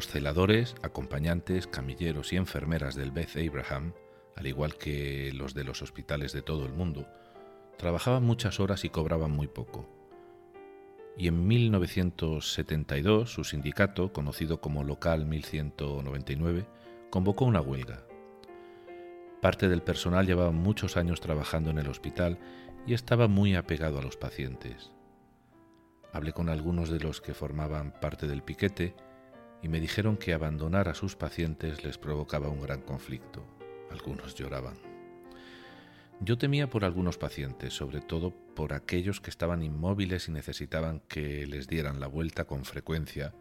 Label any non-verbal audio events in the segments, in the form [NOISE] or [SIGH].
Los celadores, acompañantes, camilleros y enfermeras del Beth Abraham, al igual que los de los hospitales de todo el mundo, trabajaban muchas horas y cobraban muy poco. Y en 1972 su sindicato, conocido como Local 1199, convocó una huelga. Parte del personal llevaba muchos años trabajando en el hospital y estaba muy apegado a los pacientes. Hablé con algunos de los que formaban parte del piquete y me dijeron que abandonar a sus pacientes les provocaba un gran conflicto. Algunos lloraban. Yo temía por algunos pacientes, sobre todo por aquellos que estaban inmóviles y necesitaban que les dieran la vuelta con frecuencia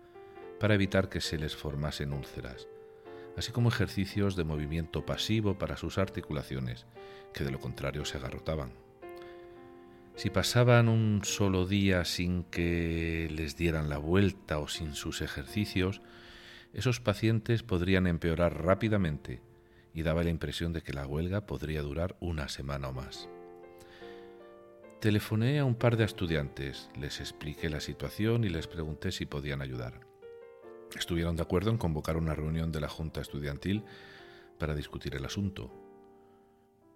para evitar que se les formasen úlceras, así como ejercicios de movimiento pasivo para sus articulaciones, que de lo contrario se agarrotaban. Si pasaban un solo día sin que les dieran la vuelta o sin sus ejercicios, esos pacientes podrían empeorar rápidamente y daba la impresión de que la huelga podría durar una semana o más. Telefoné a un par de estudiantes, les expliqué la situación y les pregunté si podían ayudar. Estuvieron de acuerdo en convocar una reunión de la Junta Estudiantil para discutir el asunto.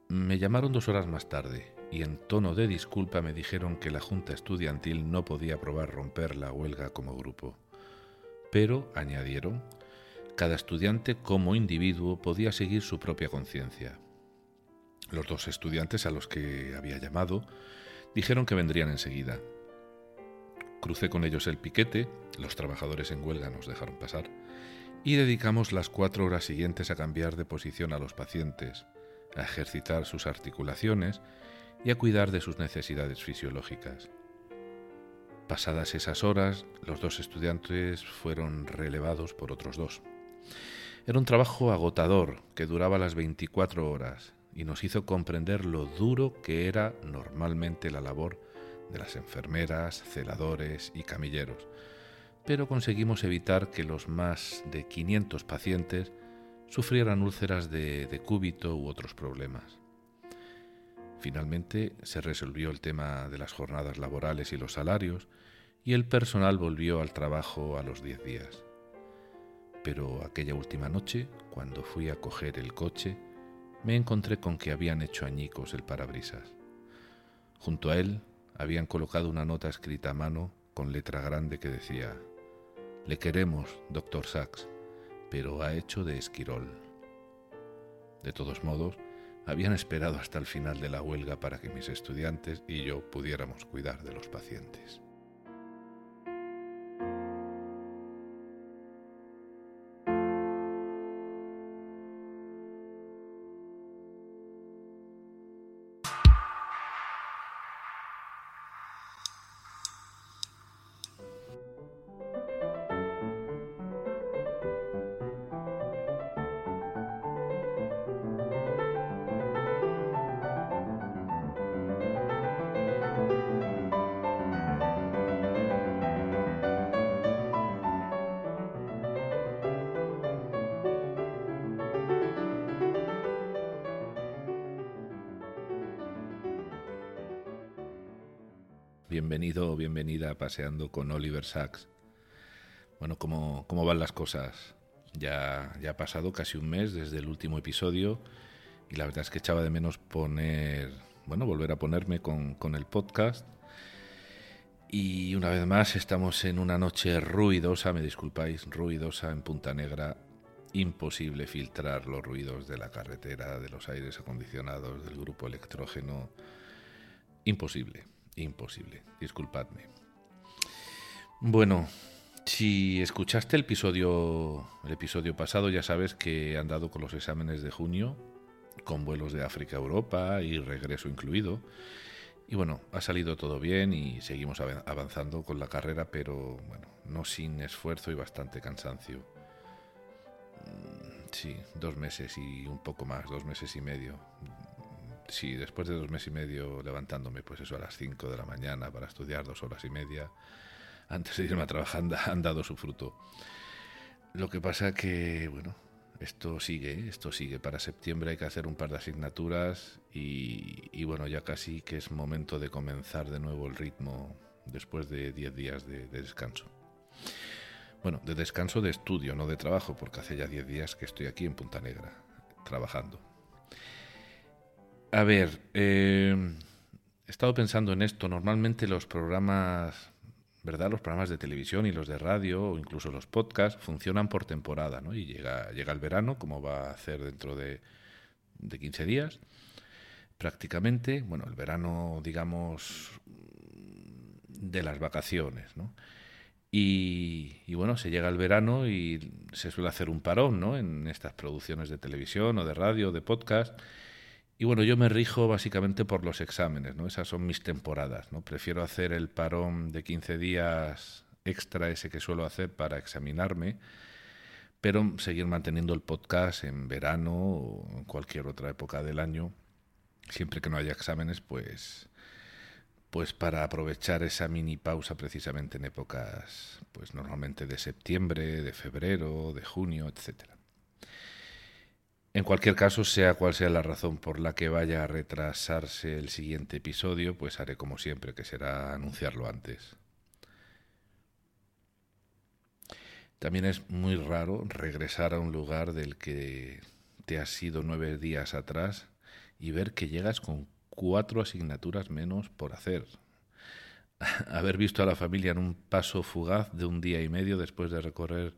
Me llamaron dos horas más tarde y en tono de disculpa me dijeron que la Junta Estudiantil no podía aprobar romper la huelga como grupo. Pero, añadieron, cada estudiante como individuo podía seguir su propia conciencia. Los dos estudiantes a los que había llamado dijeron que vendrían enseguida. Crucé con ellos el piquete, los trabajadores en huelga nos dejaron pasar, y dedicamos las cuatro horas siguientes a cambiar de posición a los pacientes, a ejercitar sus articulaciones y a cuidar de sus necesidades fisiológicas. Pasadas esas horas, los dos estudiantes fueron relevados por otros dos. Era un trabajo agotador que duraba las 24 horas y nos hizo comprender lo duro que era normalmente la labor de las enfermeras, celadores y camilleros, pero conseguimos evitar que los más de 500 pacientes sufrieran úlceras de, de cúbito u otros problemas. Finalmente se resolvió el tema de las jornadas laborales y los salarios y el personal volvió al trabajo a los 10 días. Pero aquella última noche, cuando fui a coger el coche, me encontré con que habían hecho añicos el parabrisas. Junto a él habían colocado una nota escrita a mano con letra grande que decía, Le queremos, doctor Sachs, pero ha hecho de esquirol. De todos modos, habían esperado hasta el final de la huelga para que mis estudiantes y yo pudiéramos cuidar de los pacientes. Bienvenido o bienvenida a Paseando con Oliver Sacks. Bueno, ¿cómo, ¿cómo, van las cosas? Ya, ya ha pasado casi un mes desde el último episodio y la verdad es que echaba de menos poner, bueno, volver a ponerme con, con el podcast. Y una vez más estamos en una noche ruidosa, me disculpáis, ruidosa en Punta Negra. Imposible filtrar los ruidos de la carretera, de los aires acondicionados, del grupo electrógeno. Imposible imposible. Disculpadme. Bueno, si escuchaste el episodio, el episodio pasado, ya sabes que he andado con los exámenes de junio, con vuelos de África a Europa y regreso incluido. Y bueno, ha salido todo bien y seguimos avanzando con la carrera, pero bueno, no sin esfuerzo y bastante cansancio. Mm, sí, dos meses y un poco más, dos meses y medio sí, después de dos meses y medio levantándome, pues eso a las 5 de la mañana para estudiar dos horas y media, antes de irme a trabajar, han dado su fruto. Lo que pasa que, bueno, esto sigue, esto sigue. Para septiembre hay que hacer un par de asignaturas y, bueno, ya casi que es momento de comenzar de nuevo el ritmo después de 10 días de, de descanso. Bueno, de descanso de estudio, no de trabajo, porque hace ya 10 días que estoy aquí en Punta Negra, trabajando. A ver, eh, he estado pensando en esto. Normalmente los programas, ¿verdad? Los programas de televisión y los de radio, o incluso los podcasts, funcionan por temporada, ¿no? Y llega, el verano, como va a hacer dentro de, de 15 días, prácticamente. Bueno, el verano, digamos, de las vacaciones, ¿no? Y, bueno, se llega el verano y se suele hacer un parón, ¿no? En estas producciones de televisión o de radio, o de podcast. Y bueno, yo me rijo básicamente por los exámenes, ¿no? Esas son mis temporadas, ¿no? Prefiero hacer el parón de 15 días extra ese que suelo hacer para examinarme, pero seguir manteniendo el podcast en verano o en cualquier otra época del año, siempre que no haya exámenes, pues pues para aprovechar esa mini pausa precisamente en épocas, pues normalmente de septiembre, de febrero, de junio, etcétera. En cualquier caso, sea cual sea la razón por la que vaya a retrasarse el siguiente episodio, pues haré como siempre, que será anunciarlo antes. También es muy raro regresar a un lugar del que te has ido nueve días atrás y ver que llegas con cuatro asignaturas menos por hacer. [LAUGHS] Haber visto a la familia en un paso fugaz de un día y medio después de recorrer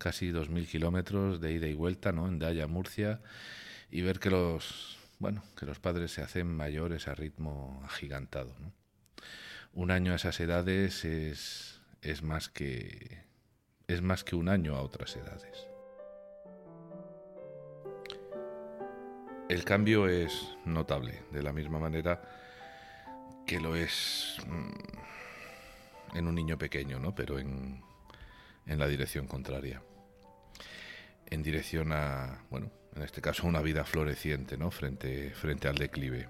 casi 2.000 kilómetros de ida y vuelta, ¿no? En Daya, Murcia, y ver que los, bueno, que los padres se hacen mayores a ritmo agigantado, ¿no? Un año a esas edades es, es más que es más que un año a otras edades. El cambio es notable, de la misma manera que lo es mm, en un niño pequeño, ¿no? Pero en, en la dirección contraria. En dirección a, bueno, en este caso una vida floreciente, ¿no? Frente, frente al declive.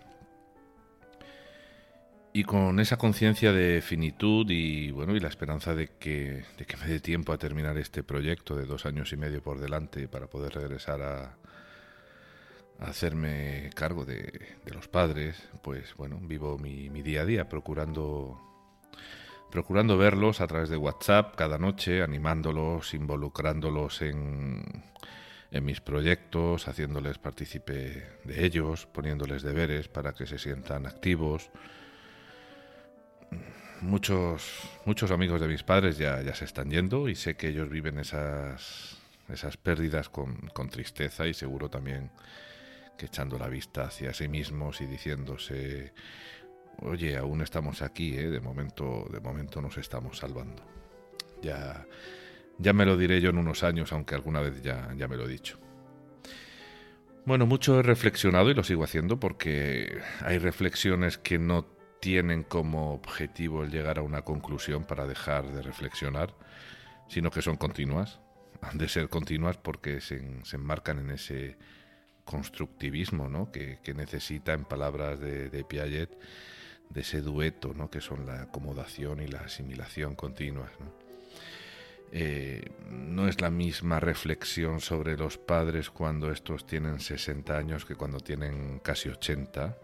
Y con esa conciencia de finitud y bueno y la esperanza de que, de que me dé tiempo a terminar este proyecto de dos años y medio por delante para poder regresar a, hacerme cargo de, los padres, pues bueno, vivo mi, día a día procurando procurando verlos a través de WhatsApp cada noche, animándolos, involucrándolos en, mis proyectos, haciéndoles partícipe de ellos, poniéndoles deberes para que se sientan activos. Muchos, muchos amigos de mis padres ya, ya se están yendo y sé que ellos viven esas, esas pérdidas con, con tristeza y seguro también echando la vista hacia sí mismos y diciéndose, oye, aún estamos aquí, ¿eh? de, momento, de momento nos estamos salvando. Ya, ya me lo diré yo en unos años, aunque alguna vez ya, ya me lo he dicho. Bueno, mucho he reflexionado y lo sigo haciendo porque hay reflexiones que no tienen como objetivo el llegar a una conclusión para dejar de reflexionar, sino que son continuas. Han de ser continuas porque se, se enmarcan en ese constructivismo ¿no? que, necesita, en palabras de, Piaget, de ese dueto ¿no? que son la acomodación y la asimilación continuas. ¿no? Eh, no es la misma reflexión sobre los padres cuando estos tienen 60 años que cuando tienen casi 80.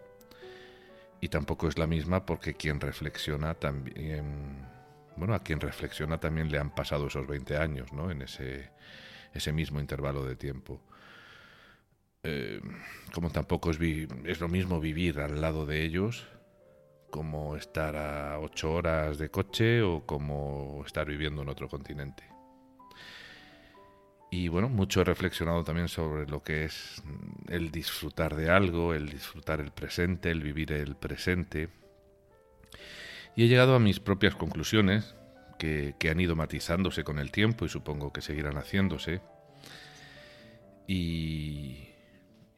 Y tampoco es la misma porque quien reflexiona también, bueno, a quien reflexiona también le han pasado esos 20 años, ¿no? En ese, ese mismo intervalo de tiempo. Eh, como tampoco es, es lo mismo vivir al lado de ellos como estar a ocho horas de coche o como estar viviendo en otro continente. Y bueno, mucho he reflexionado también sobre lo que es el disfrutar de algo, el disfrutar el presente, el vivir el presente. Y he llegado a mis propias conclusiones, que, que han ido matizándose con el tiempo y supongo que seguirán haciéndose. Y,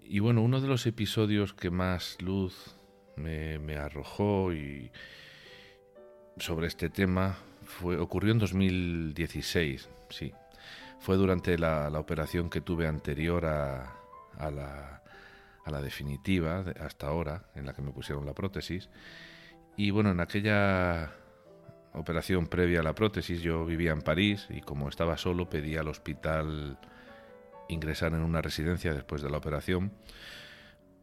y bueno, uno de los episodios que más luz me, arrojó y sobre este tema fue ocurrió en 2016, sí. Fue durante la, operación que tuve anterior a, la, a la definitiva, hasta ahora, en la que me pusieron la prótesis. Y bueno, en aquella operación previa a la prótesis yo vivía en París y como estaba solo pedí al hospital ingresar en una residencia después de la operación,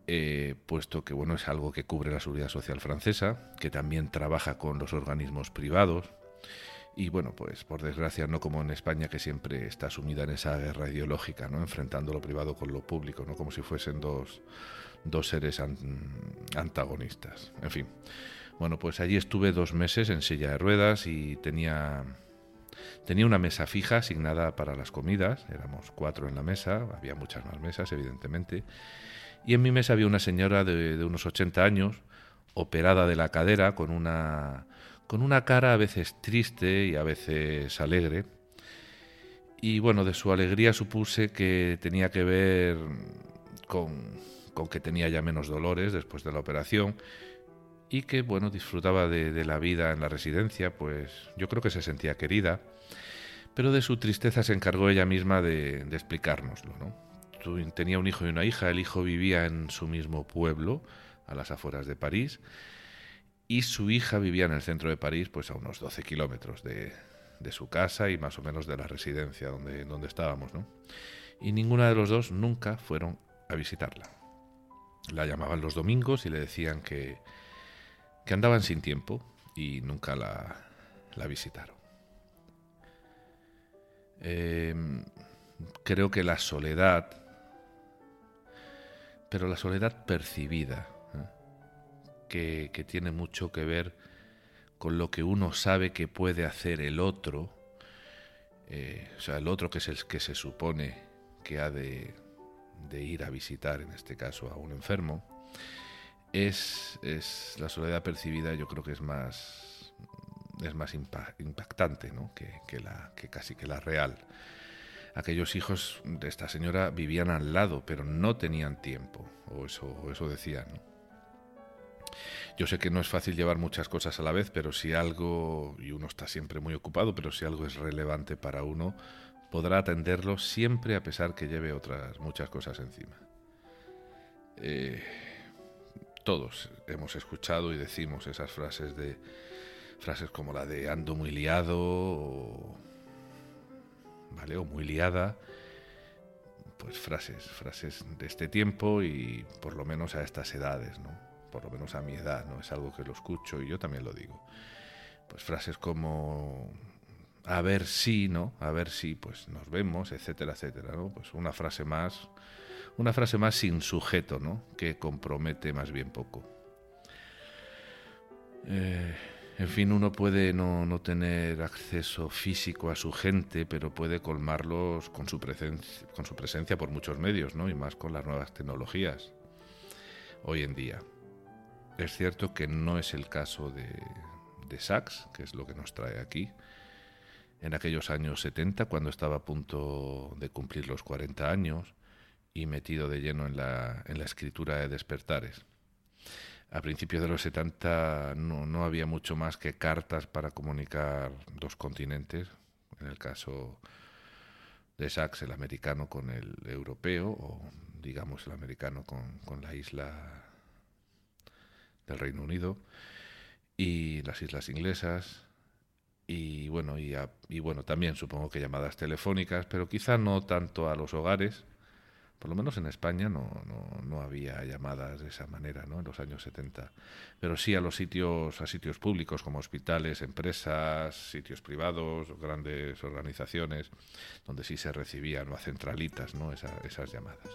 eh, puesto que bueno es algo que cubre la seguridad social francesa, que también trabaja con los organismos privados Y bueno, pues por desgracia no como en España que siempre está sumida en esa guerra ideológica, ¿no? enfrentando lo privado con lo público, ¿no? como si fuesen dos, dos seres antagonistas. En fin, bueno, pues allí estuve dos meses en silla de ruedas y tenía, tenía una mesa fija asignada para las comidas, éramos cuatro en la mesa, había muchas más mesas evidentemente, y en mi mesa había una señora de, unos 80 años, operada de la cadera, con una con una cara a veces triste y a veces alegre. Y bueno, de su alegría supuse que tenía que ver con, que tenía ya menos dolores después de la operación y que bueno, disfrutaba de, la vida en la residencia, pues yo creo que se sentía querida, pero de su tristeza se encargó ella misma de, de explicárnoslo. ¿no? Tenía un hijo y una hija, el hijo vivía en su mismo pueblo, a las afueras de París, y su hija vivía en el centro de París, pues a unos 12 kilómetros de, su casa y más o menos de la residencia donde, donde estábamos, ¿no? Y ninguna de los dos nunca fueron a visitarla. La llamaban los domingos y le decían que, que andaban sin tiempo y nunca la, la visitaron. Em, creo que la soledad, pero la soledad percibida, que, tiene mucho que ver con lo que uno sabe que puede hacer el otro, eh, o sea, el otro que es el que se supone que ha de, ir a visitar, en este caso, a un enfermo, es, es, la soledad percibida, yo creo que es más, es más impactante ¿no? que, que casi que la real. Aquellos hijos de esta señora vivían al lado, pero no tenían tiempo, o eso, eso decían. Yo sé que no es fácil llevar muchas cosas a la vez, pero si algo, y uno está siempre muy ocupado, pero si algo es relevante para uno, podrá atenderlo siempre a pesar que lleve otras muchas cosas encima. Eh, todos hemos escuchado y decimos esas frases de frases como la de ando muy liado o, o muy liada pues frases frases de este tiempo y por lo menos a estas edades no por lo menos a mi edad, ¿no? Es algo que lo escucho y yo también lo digo. Pues frases como a ver si, ¿no? A ver si, pues nos vemos, etcétera, etcétera, ¿no? Pues una frase más, una frase más sin sujeto, ¿no? Que compromete más bien poco. Eh, en fin, uno puede no, no, tener acceso físico a su gente, pero puede colmarlos con su, presencia, con su presencia por muchos medios, ¿no? Y más con las nuevas tecnologías hoy en día. Es cierto que no es el caso de, de Sachs, que es lo que nos trae aquí, en aquellos años 70, cuando estaba a punto de cumplir los 40 años y metido de lleno en la, en la escritura de despertares. A principios de los 70 no, no, había mucho más que cartas para comunicar dos continentes, en el caso de Sachs, el americano con el europeo, o digamos el americano con, con la isla del Reino Unido y las islas inglesas y bueno y, y, bueno también supongo que llamadas telefónicas pero quizá no tanto a los hogares por lo menos en España no, no, no, había llamadas de esa manera ¿no? en los años 70 pero sí a los sitios a sitios públicos como hospitales empresas sitios privados grandes organizaciones donde sí se recibían o a centralitas no esas llamadas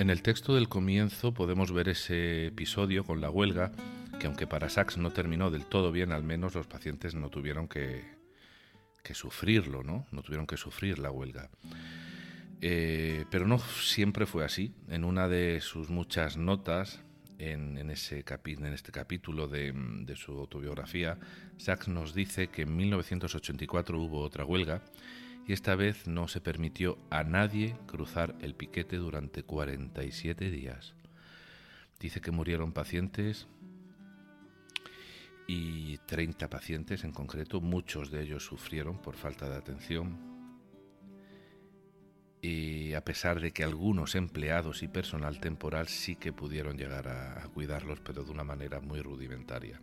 En el texto del comienzo podemos ver ese episodio con la huelga, que aunque para Sachs no terminó del todo bien, al menos los pacientes no tuvieron que, sufrirlo, ¿no? No tuvieron que sufrir la huelga. Eh, pero no siempre fue así. En una de sus muchas notas, en, ese en este capítulo de, de, su autobiografía, Sachs nos dice que en 1984 hubo otra huelga y esta vez no se permitió a nadie cruzar el piquete durante 47 días. Dice que murieron pacientes y 30 pacientes en concreto, muchos de ellos sufrieron por falta de atención. y a pesar de que algunos empleados y personal temporal sí que pudieron llegar a, cuidarlos, pero de una manera muy rudimentaria.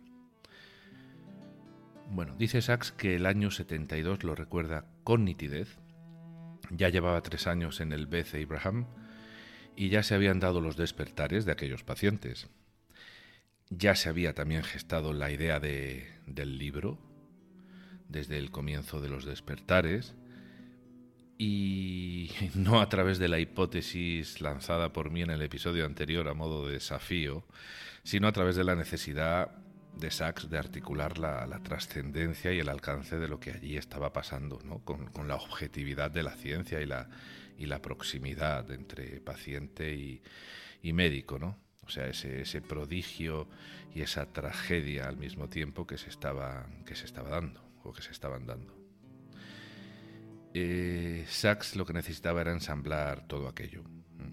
Bueno, dice Sachs que el año 72 lo recuerda con nitidez. Ya llevaba tres años en el Beth Abraham y ya se habían dado los despertares de aquellos pacientes. Ya se había también gestado la idea de, del libro desde el comienzo de los despertares y [LAUGHS] no a través de la hipótesis lanzada por mí en el episodio anterior a modo de desafío, sino a través de la necesidad de Sachs de articular la, trascendencia y el alcance de lo que allí estaba pasando, ¿no? con, la objetividad de la ciencia y la, y la proximidad entre paciente y, y médico, ¿no? O sea, ese, ese, prodigio y esa tragedia al mismo tiempo que se estaba, que se estaba dando o que se estaban dando. Eh, Sachs lo que necesitaba era ensamblar todo aquello.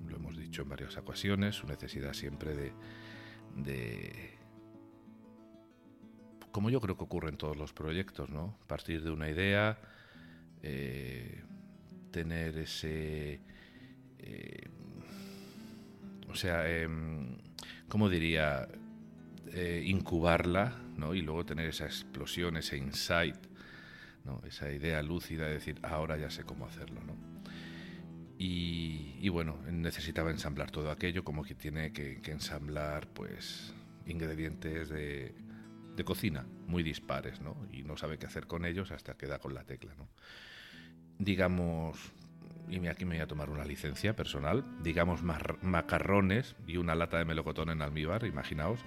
Lo hemos dicho en varias ocasiones, su necesidad siempre de como yo creo que ocurre en todos los proyectos, ¿no? Partir de una idea, eh, tener ese, eh, o sea, em, ¿cómo diría? incubarla, ¿no? Y luego tener esa explosión, ese insight esa idea lúcida de decir, ahora ya sé cómo hacerlo. ¿no? Y, bueno, necesitaba ensamblar todo aquello como que tiene que, ensamblar pues ingredientes de, cocina muy dispares, ¿no? Y no sabe qué hacer con ellos hasta que da con la tecla, ¿no? Digamos, y aquí me voy a tomar una licencia personal, digamos macarrones y una lata de melocotón en almíbar, imaginaos,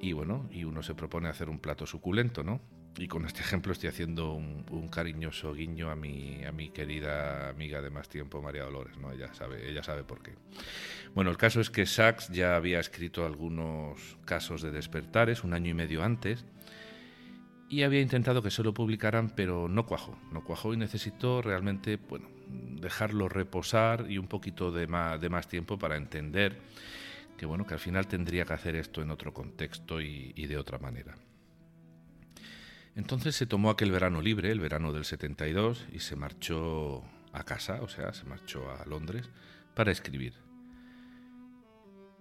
y bueno, y uno se propone hacer un plato suculento, ¿no? Y con este ejemplo estoy haciendo un, cariñoso guiño a mi, a mi querida amiga de más tiempo, María Dolores, ¿no? Ella sabe, ella sabe por qué. Bueno, el caso es que Sachs ya había escrito algunos casos de despertares un año y medio antes y había intentado que se lo publicaran, pero no cuajó, no cuajó y necesitó realmente, bueno, dejarlo reposar y un poquito de más, de más tiempo para entender que, bueno, que al final tendría que hacer esto en otro contexto y de otra manera. Entonces se tomó aquel verano libre, el verano del 72, y se marchó a casa, o sea, se marchó a Londres para escribir.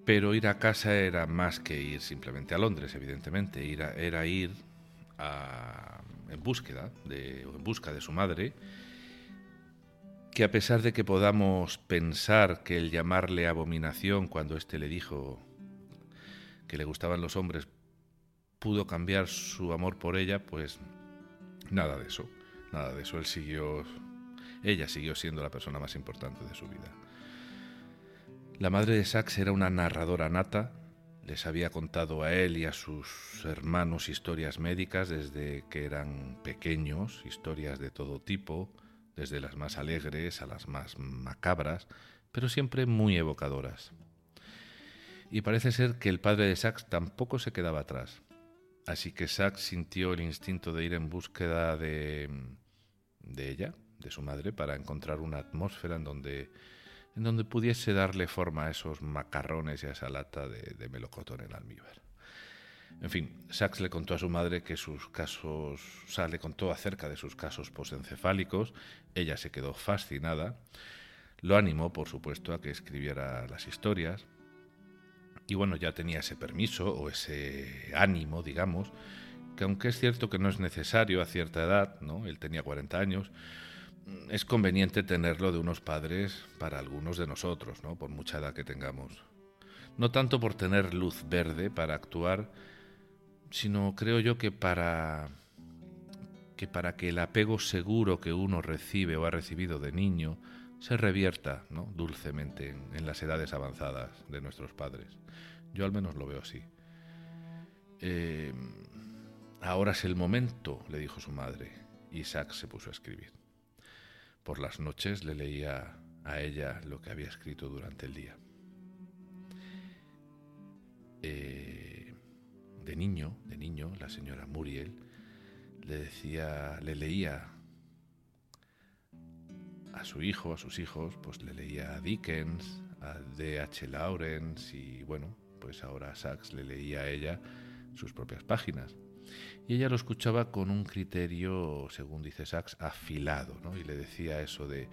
Pero ir a casa era más que ir simplemente a Londres, evidentemente, era ir en búsqueda de, en busca de su madre, que a pesar de que podamos pensar que el llamarle abominación cuando éste le dijo que le gustaban los hombres pudo cambiar su amor por ella, pues nada de eso, nada de eso. Ella siguió siendo la persona más importante de su vida. La madre de Sachs era una narradora nata, les había contado a él y a sus hermanos historias médicas desde que eran pequeños, historias de todo tipo, desde las más alegres a las más macabras, pero siempre muy evocadoras. Y parece ser que el padre de Sachs tampoco se quedaba atrás. Así que Sachs sintió el instinto de ir en búsqueda de, de ella, de su madre, para encontrar una atmósfera en donde, en donde pudiese darle forma a esos macarrones y a esa lata de, melocotón en almíbar. En fin, Sachs le contó a su madre que sus casos, o sea, le contó acerca de sus casos posencefálicos, ella se quedó fascinada, lo animó, por supuesto, a que escribiera las historias, y bueno, ya tenía ese permiso o ese ánimo, digamos, que aunque es cierto que no es necesario a cierta edad, ¿no? Él tenía 40 años, mm, es conveniente tenerlo de unos padres para algunos de nosotros, ¿no? Por mucha edad que tengamos. No tanto por tener luz verde para actuar, sino creo yo que para que para que el apego seguro que uno recibe o ha recibido de niño se revierta ¿no? dulcemente en, las edades avanzadas de nuestros padres. Yo al menos lo veo así. Eh, ahora es el momento, le dijo su madre. Isaac se puso a escribir. Por las noches le leía a ella lo que había escrito durante el día. Eh, de niño, de niño, la señora Muriel le decía, le leía a su hijo, a sus hijos, pues le leía a Dickens, a D.H. Lawrence y bueno, pues ahora Sachs le leía a ella sus propias páginas. Y ella lo escuchaba con un criterio, según dice Sachs, afilado, ¿no? Y le decía eso de,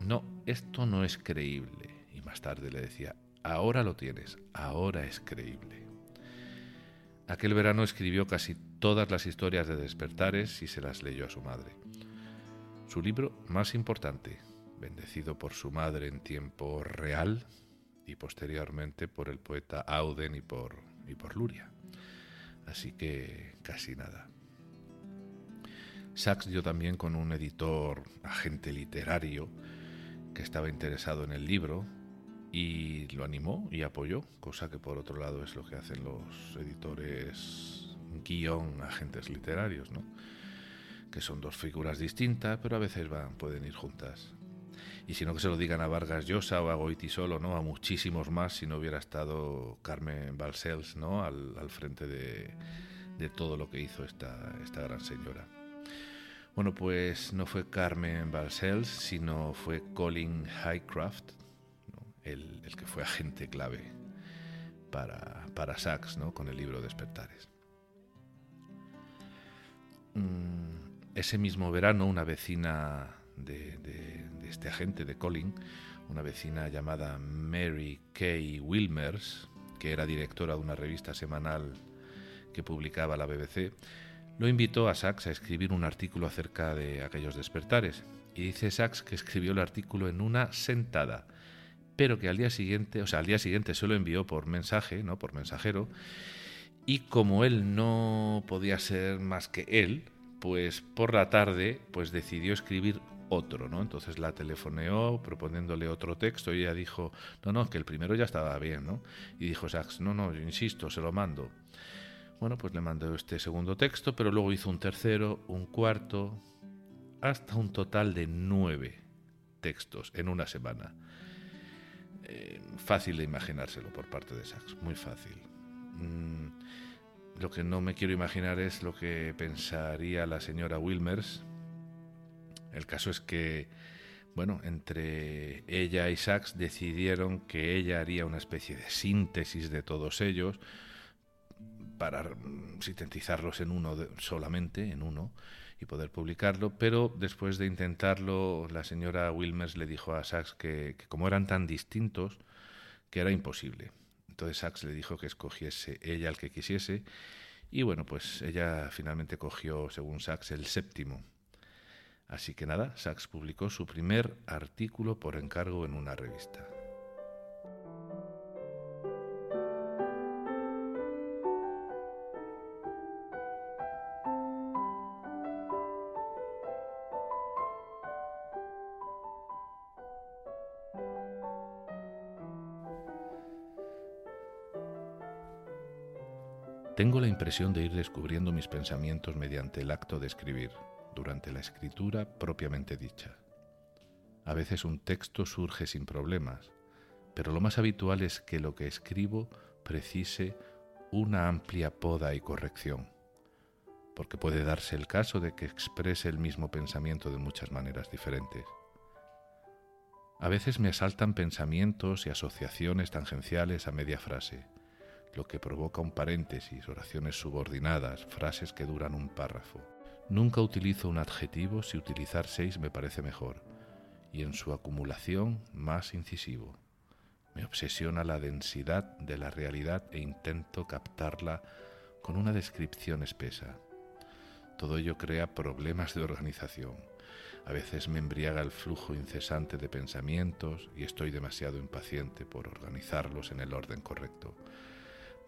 no, esto no es creíble. Y más tarde le decía, ahora lo tienes, ahora es creíble. Aquel verano escribió casi todas las historias de despertares y se las leyó a su madre. Su libro más importante, bendecido por su madre en tiempo real y posteriormente por el poeta Auden y por, y por Luria. Así que casi nada. Sachs dio también con un editor, agente literario, que estaba interesado en el libro y lo animó y apoyó, cosa que por otro lado es lo que hacen los editores guion agentes literarios, ¿no? Que son dos figuras distintas, pero a veces van, pueden ir juntas. Y si no que se lo digan a Vargas Llosa o a Goiti Solo, ¿no? a muchísimos más si no hubiera estado Carmen Balcells ¿no? al, al frente de, de, todo lo que hizo esta, esta gran señora. Bueno, pues no fue Carmen Balcells, sino fue Colin Highcraft, el, el, que fue agente clave para, para Sachs ¿no? con el libro Despertares. Mm, ese mismo verano, una vecina de, este agente, de Colin, una vecina llamada Mary Kay Wilmers, que era directora de una revista semanal que publicaba la BBC, lo invitó a Sachs a escribir un artículo acerca de aquellos despertares. Y dice Sachs que escribió el artículo en una sentada, pero que al día siguiente, o sea, al día siguiente se lo envió por mensaje, ¿no? Por mensajero. Y como él no podía ser más que él, pues por la tarde, pues decidió escribir otro, ¿no? Entonces la telefoneó proponiéndole otro texto y ella dijo, no, no, que el primero ya estaba bien, ¿no? Y dijo Sachs, no, no, yo insisto, se lo mando. Bueno, pues le mandó este segundo texto, pero luego hizo un tercero, un cuarto, hasta un total de nueve textos en una semana. Eh, fácil de imaginárselo por parte de Sachs, muy fácil. Mm, lo que no me quiero imaginar es lo que pensaría la señora Wilmers. El caso es que, bueno, entre ella y Sachs decidieron que ella haría una especie de síntesis de todos ellos, para sintetizarlos en uno solamente, en uno, y poder publicarlo, pero después de intentarlo, la señora Wilmers le dijo a Sachs que, que, como eran tan distintos, que era imposible. Entonces Sachs le dijo que escogiese ella el que quisiese, y bueno, pues ella finalmente cogió, según Sachs, el séptimo. Así que nada, Sachs publicó su primer artículo por encargo en una revista. Tengo la impresión de ir descubriendo mis pensamientos mediante el acto de escribir, durante la escritura propiamente dicha. A veces un texto surge sin problemas, pero lo más habitual es que lo que escribo precise una amplia poda y corrección, porque puede darse el caso de que exprese el mismo pensamiento de muchas maneras diferentes. A veces me asaltan pensamientos y asociaciones tangenciales a media frase, lo que provoca un paréntesis, oraciones subordinadas, frases que duran un párrafo. Nunca utilizo un adjetivo si utilizar seis me parece mejor, y en su acumulación más incisivo. Me obsesiona la densidad de la realidad e intento captarla con una descripción espesa. Todo ello crea problemas de organización. A veces me embriaga el flujo incesante de pensamientos y estoy demasiado impaciente por organizarlos en el orden correcto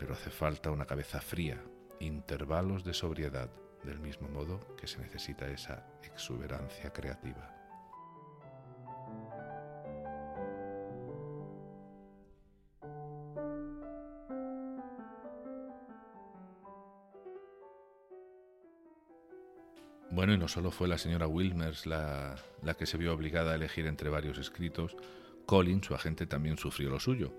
pero hace falta una cabeza fría, intervalos de sobriedad, del mismo modo que se necesita esa exuberancia creativa. Bueno, y no solo fue la señora Wilmers la, la, que se vio obligada a elegir entre varios escritos, Colin, su agente, también sufrió lo suyo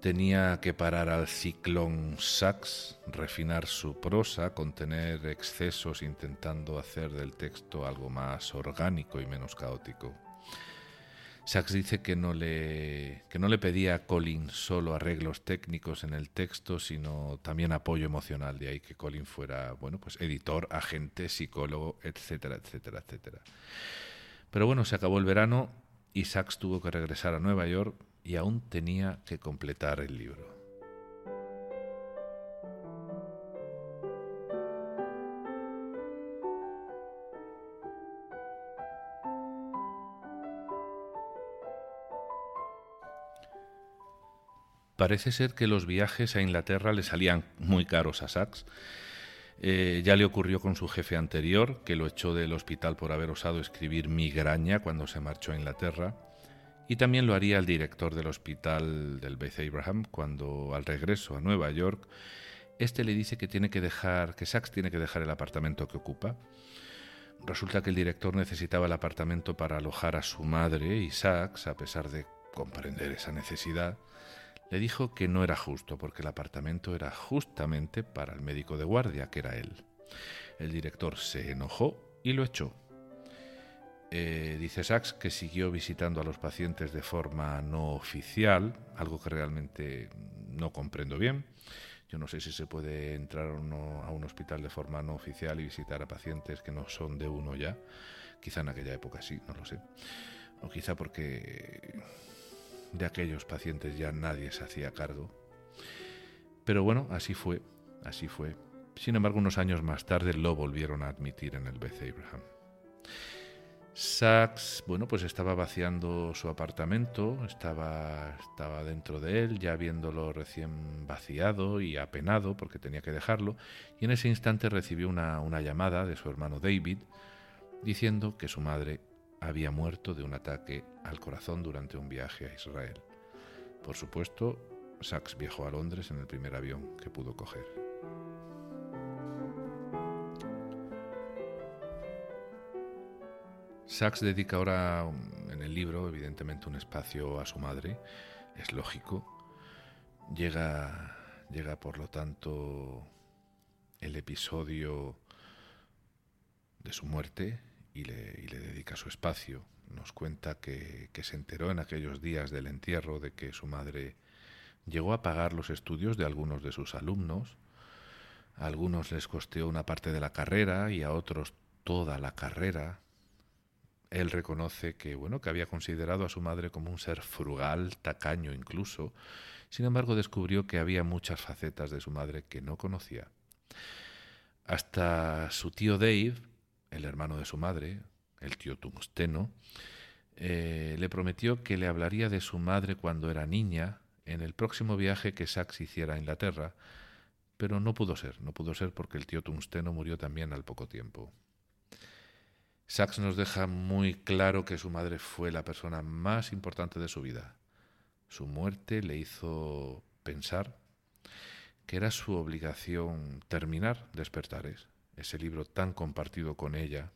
tenía que parar al ciclón Sachs, refinar su prosa, contener excesos intentando hacer del texto algo más orgánico y menos caótico. Sachs dice que no le, que no le pedía a Colin solo arreglos técnicos en el texto, sino también apoyo emocional, de ahí que Colin fuera, bueno, pues editor, agente, psicólogo, etcétera, etcétera, etcétera. Pero bueno, se acabó el verano y Sachs tuvo que regresar a Nueva York y aún tenía que completar el libro. Parece ser que los viajes a Inglaterra le salían muy caros a Sachs. Eh, ya le ocurrió con su jefe anterior, que lo echó del hospital por haber osado escribir migraña cuando se marchó a Inglaterra. Y también lo haría el director del hospital del Beth Abraham cuando, al regreso a Nueva York, este le dice que tiene que dejar, que Sachs tiene que dejar el apartamento que ocupa. Resulta que el director necesitaba el apartamento para alojar a su madre y Sachs, a pesar de comprender esa necesidad, le dijo que no era justo porque el apartamento era justamente para el médico de guardia, que era él. El director se enojó y lo echó. Eh, dice Sachs que siguió visitando a los pacientes de forma no oficial, algo que realmente no comprendo bien. Yo no sé si se puede entrar a un hospital de forma no oficial y visitar a pacientes que no son de uno ya. Quizá en aquella época sí, no lo sé. O quizá porque de aquellos pacientes ya nadie se hacía cargo. Pero bueno, así fue, así fue. Sin embargo, unos años más tarde lo volvieron a admitir en el Beth Abraham. Sachs, bueno, pues estaba vaciando su apartamento, estaba, estaba dentro de él, ya viéndolo recién vaciado y apenado porque tenía que dejarlo, y en ese instante recibió una, una llamada de su hermano David diciendo que su madre había muerto de un ataque al corazón durante un viaje a Israel. Por supuesto, Sachs viajó a Londres en el primer avión que pudo coger. Sachs dedica ahora en el libro, evidentemente, un espacio a su madre, es lógico. Llega, llega por lo tanto, el episodio de su muerte, y le, dedica su espacio. Nos cuenta que, se enteró en aquellos días del entierro de que su madre llegó a pagar los estudios de algunos de sus alumnos. A algunos les costeó una parte de la carrera y a otros toda la carrera. Él reconoce que bueno, que había considerado a su madre como un ser frugal, tacaño incluso. Sin embargo, descubrió que había muchas facetas de su madre que no conocía. Hasta su tío Dave, el hermano de su madre, el tío Tungsteno, eh, le prometió que le hablaría de su madre cuando era niña en el próximo viaje que Sachs hiciera a Inglaterra, pero no pudo ser, no pudo ser porque el tío Tungsteno murió también al poco tiempo. Sachs nos deja muy claro que su madre fue la persona más importante de su vida. Su muerte le hizo pensar que era su obligación terminar Despertares, ese libro tan compartido con ella.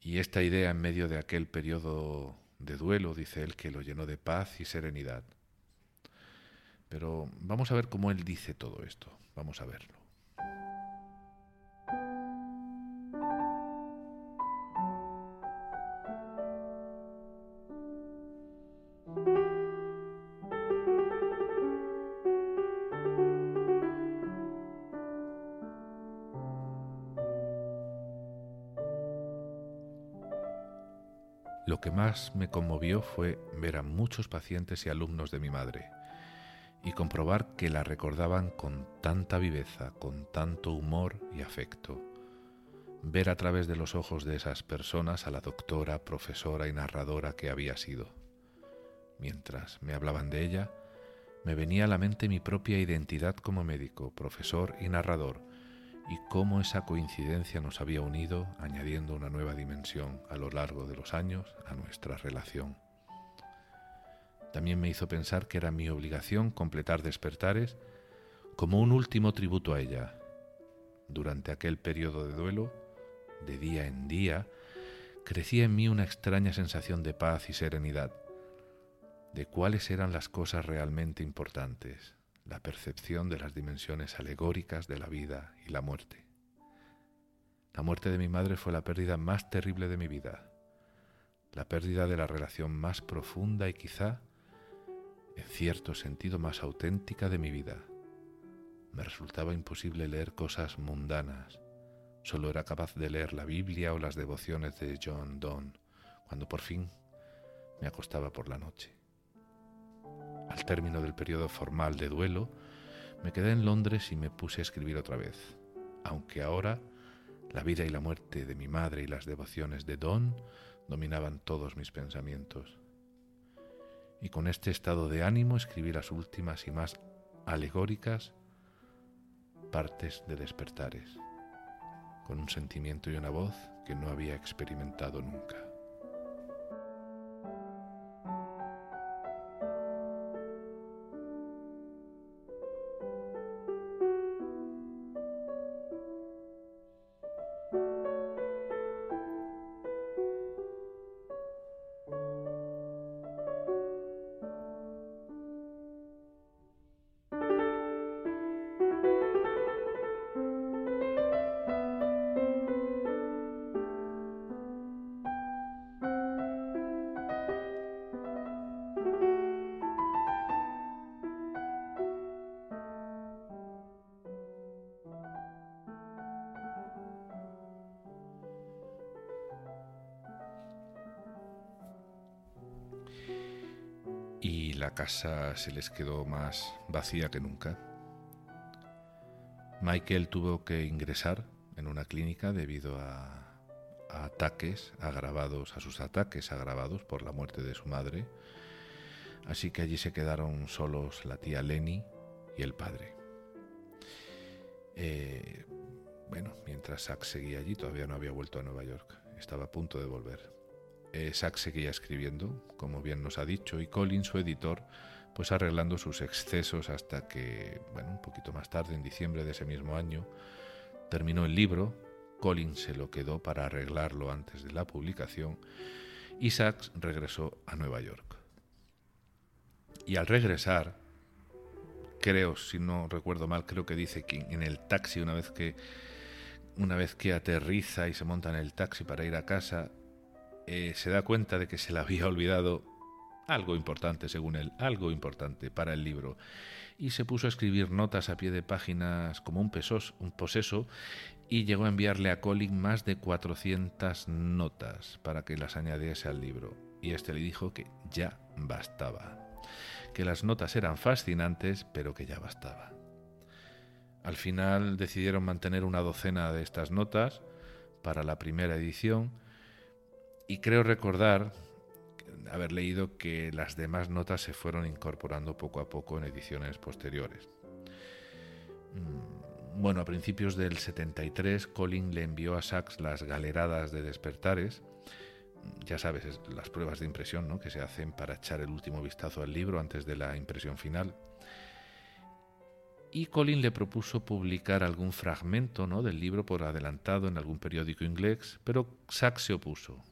Y esta idea en medio de aquel periodo de duelo, dice él, que lo llenó de paz y serenidad. Pero vamos a ver cómo él dice todo esto. Vamos a verlo. Más me conmovió fue ver a muchos pacientes y alumnos de mi madre y comprobar que la recordaban con tanta viveza, con tanto humor y afecto. Ver a través de los ojos de esas personas a la doctora, profesora y narradora que había sido. Mientras me hablaban de ella, me venía a la mente mi propia identidad como médico, profesor y narrador, y cómo esa coincidencia nos había unido, añadiendo una nueva dimensión a lo largo de los años a nuestra relación. También me hizo pensar que era mi obligación completar despertares como un último tributo a ella. Durante aquel periodo de duelo, de día en día, crecía en mí una extraña sensación de paz y serenidad, de cuáles eran las cosas realmente importantes, la percepción de las dimensiones alegóricas de la vida y la muerte. La muerte de mi madre fue la pérdida más terrible de mi vida, la pérdida de la relación más profunda y quizá, en cierto sentido, más auténtica de mi vida. Me resultaba imposible leer cosas mundanas, solo era capaz de leer la Biblia o las devociones de John Donne, cuando por fin me acostaba por la noche. Al término del periodo formal de duelo, me quedé en Londres y me puse a escribir otra vez, aunque ahora la vida y la muerte de mi madre y las devociones de Don dominaban todos mis pensamientos. Y con este estado de ánimo escribí las últimas y más alegóricas partes de despertares, con un sentimiento y una voz que no había experimentado nunca. La casa se les quedó más vacía que nunca. Michael tuvo que ingresar en una clínica debido a, ataques agravados, a sus ataques agravados por la muerte de su madre. Así que allí se quedaron solos la tía Lenny y el padre. Eh, bueno, mientras Zack seguía allí, todavía no había vuelto a Nueva York. Estaba a punto de volver. Eh, seguía escribiendo, como bien nos ha dicho, y Colin, su editor, pues arreglando sus excesos hasta que, bueno, un poquito más tarde, en diciembre de ese mismo año, terminó el libro, Colin se lo quedó para arreglarlo antes de la publicación, y Sachs regresó a Nueva York. Y al regresar, creo, si no recuerdo mal, creo que dice que en el taxi, una vez que, una vez que aterriza y se monta en el taxi para ir a casa, eh, se da cuenta de que se le había olvidado algo importante, según él, algo importante para el libro, y se puso a escribir notas a pie de páginas como un, un poseso y llegó a enviarle a Colin más de 400 notas para que las añadiese al libro. Y este le dijo que ya bastaba, que las notas eran fascinantes, pero que ya bastaba. Al final decidieron mantener una docena de estas notas para la primera edición, y creo recordar haber leído que las demás notas se fueron incorporando poco a poco en ediciones posteriores. Mm, bueno, a principios del 73, Colin le envió a Sachs las galeradas de despertares, ya sabes, las pruebas de impresión ¿no? que se hacen para echar el último vistazo al libro antes de la impresión final. Y Colin le propuso publicar algún fragmento ¿no? del libro por adelantado en algún periódico inglés, pero Sachs se opuso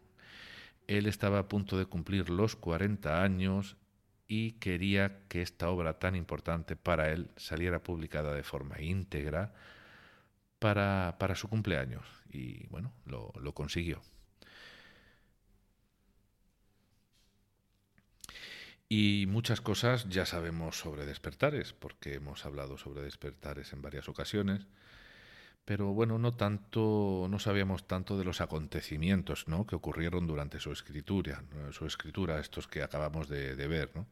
él estaba a punto de cumplir los 40 años y quería que esta obra tan importante para él saliera publicada de forma íntegra para, su cumpleaños. Y bueno, lo, lo consiguió. Y muchas cosas ya sabemos sobre despertares, porque hemos hablado sobre despertares en varias ocasiones pero bueno, no tanto, no sabíamos tanto de los acontecimientos ¿no? que ocurrieron durante su escritura, su escritura, estos que acabamos de, ver, ¿no?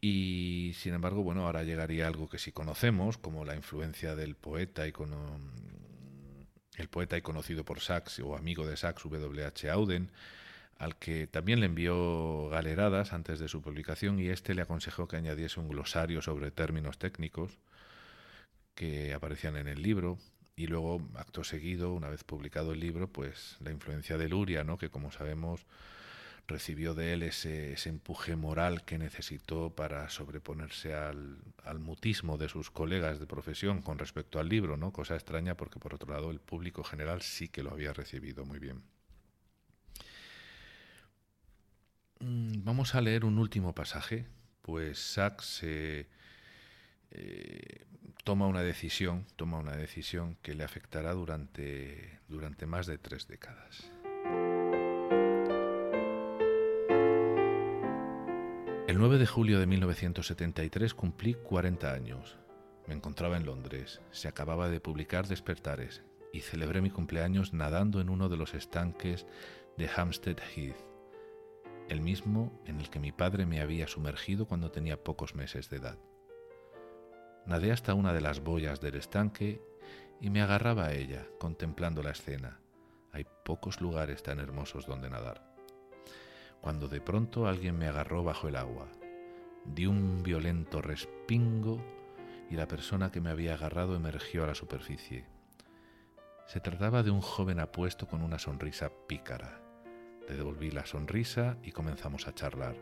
Y sin embargo, bueno, ahora llegaría algo que sí conocemos, como la influencia del poeta y con, el poeta y conocido por Sachs o amigo de Sachs, W.H. Auden, al que también le envió galeradas antes de su publicación y este le aconsejó que añadiese un glosario sobre términos técnicos que aparecían en el libro y luego, acto seguido, una vez publicado el libro, pues la influencia de Luria, ¿no? que como sabemos recibió de él ese, empuje moral que necesitó para sobreponerse al, mutismo de sus colegas de profesión con respecto al libro, ¿no? cosa extraña porque por otro lado el público general sí que lo había recibido muy bien. Mm, vamos a leer un último pasaje, pues Sachs se toma una decisión, toma una decisión que le afectará durante, durante más de tres décadas. El 9 de julio de 1973 cumplí 40 años. Me encontraba en Londres, se acababa de publicar Despertares y celebré mi cumpleaños nadando en uno de los estanques de Hampstead Heath. el mismo en el que mi padre me había sumergido cuando tenía pocos meses de edad. Nadé hasta una de las boyas del estanque y me agarraba a ella, contemplando la escena. Hay pocos lugares tan hermosos donde nadar. Cuando de pronto alguien me agarró bajo el agua. Di un violento respingo y la persona que me había agarrado emergió a la superficie. Se trataba de un joven apuesto con una sonrisa pícara. Le devolví la sonrisa y comenzamos a charlar.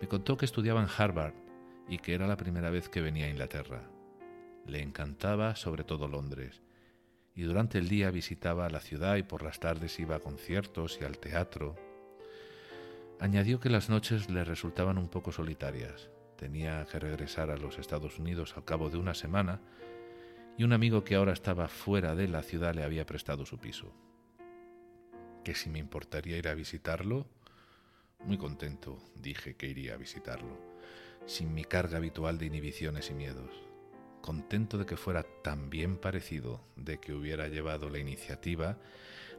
Me contó que estudiaba en Harvard y que era la primera vez que venía a Inglaterra. Le encantaba sobre todo Londres, y durante el día visitaba la ciudad y por las tardes iba a conciertos y al teatro. Añadió que las noches le resultaban un poco solitarias. Tenía que regresar a los Estados Unidos al cabo de una semana y un amigo que ahora estaba fuera de la ciudad le había prestado su piso que si me importaría ir a visitarlo. Muy contento dije que iría a visitarlo, sin mi carga habitual de inhibiciones y miedos. Contento de que fuera tan bien parecido, de que hubiera llevado la iniciativa,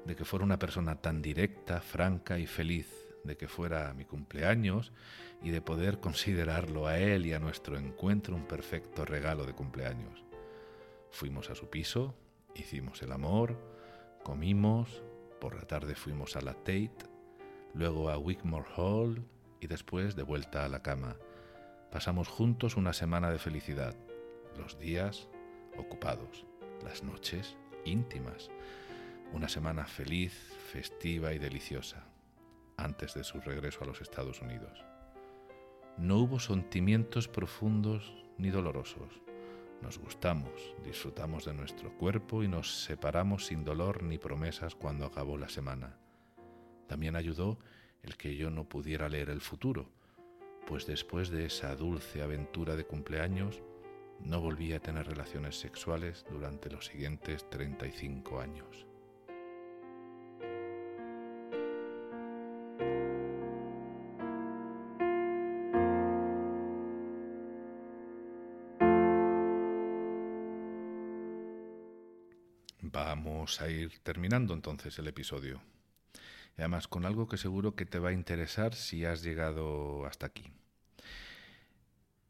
de que fuera una persona tan directa, franca y feliz, de que fuera mi cumpleaños y de poder considerarlo a él y a nuestro encuentro un perfecto regalo de cumpleaños. Fuimos a su piso, hicimos el amor, comimos, por la tarde fuimos a la Tate, luego a Wigmore Hall y después de vuelta a la cama. Pasamos juntos una semana de felicidad, los días ocupados, las noches íntimas, una semana feliz, festiva y deliciosa, antes de su regreso a los Estados Unidos. No hubo sentimientos profundos ni dolorosos, nos gustamos, disfrutamos de nuestro cuerpo y nos separamos sin dolor ni promesas cuando acabó la semana. También ayudó el que yo no pudiera leer el futuro, pues después de esa dulce aventura de cumpleaños, no volví a tener relaciones sexuales durante los siguientes 35 años. Vamos a ir terminando entonces el episodio. Y además con algo que seguro que te va a interesar si has llegado hasta aquí.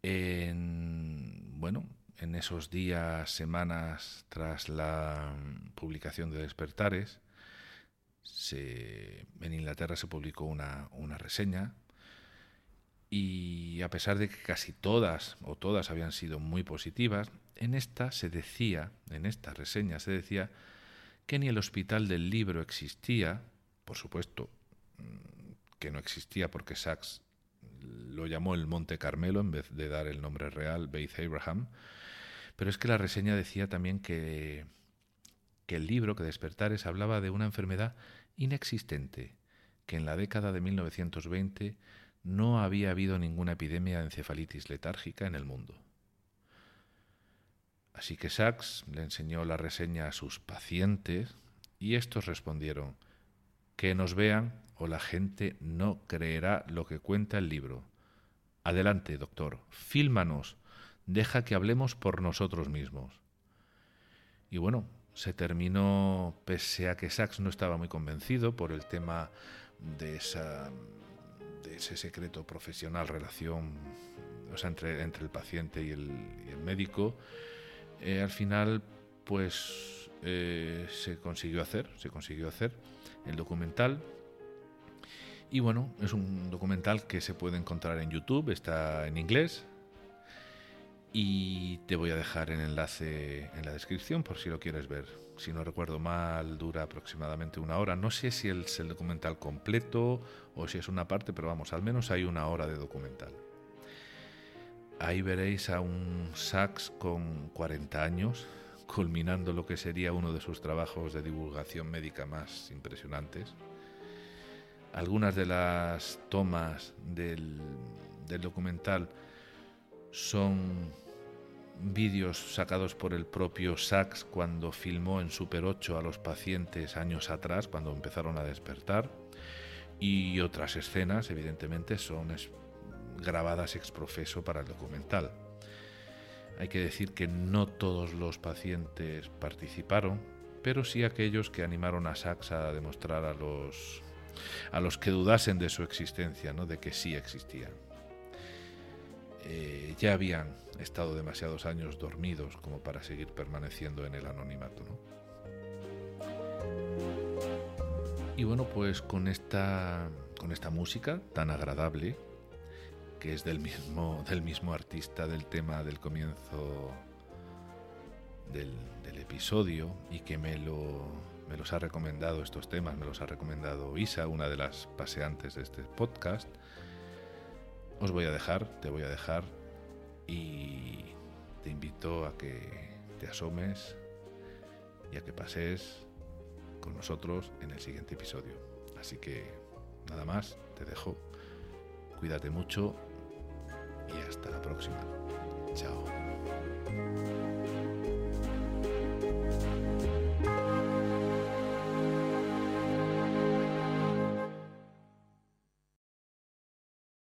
En, bueno, en esos días, semanas tras la publicación de Despertares, en Inglaterra se publicó una, una reseña y a pesar de que casi todas o todas habían sido muy positivas, en esta se decía, en esta reseña se decía que ni el hospital del libro existía, por supuesto mm, que no existía porque Sachs lo llamó el Monte Carmelo en vez de dar el nombre real, Beth Abraham, pero es que la reseña decía también que, que el libro, que Despertares, hablaba de una enfermedad inexistente, que en la década de 1920 no había habido ninguna epidemia de encefalitis letárgica en el mundo. Así que Sachs le enseñó la reseña a sus pacientes y estos respondieron, que nos vean o la gente no creerá lo que cuenta el libro. Adelante, doctor, fílmanos, deja que hablemos por nosotros mismos. Y bueno, se terminó, pese a que Sachs no estaba muy convencido por el tema de, esa, de ese secreto profesional, relación o sea, entre, entre el paciente y el, médico, eh, al final pues eh, se consiguió hacer, se consiguió hacer el documental. Y bueno, es un documental que se puede encontrar en YouTube, está en inglés. Y te voy a dejar el enlace en la descripción por si lo quieres ver. Si no recuerdo mal, dura aproximadamente una hora. No sé si es el documental completo o si es una parte, pero vamos, al menos hay una hora de documental. Ahí veréis a un Sachs con 40 años, culminando lo que sería uno de sus trabajos de divulgación médica más impresionantes. Algunas de las tomas del, documental son vídeos sacados por el propio Sachs cuando filmó en Super 8 a los pacientes años atrás, cuando empezaron a despertar. Y otras escenas, evidentemente, son grabadas ex profeso para el documental. Hay que decir que no todos los pacientes participaron, pero sí aquellos que animaron a Sachs a demostrar a los, a los que dudasen de su existencia, ¿no? de que sí existían. Eh, ya habían estado demasiados años dormidos como para seguir permaneciendo en el anonimato. Y bueno, pues con esta, con esta música tan agradable, que es del mismo, del mismo artista del tema del comienzo del, del episodio y que me, lo, me los ha recomendado estos temas, me los ha recomendado Isa, una de las paseantes de este podcast, os voy a dejar, te voy a dejar y te invito a que te asomes y a que pases con nosotros en el siguiente episodio. Así que nada más, te dejo. Cuídate mucho y hasta la próxima. Chao.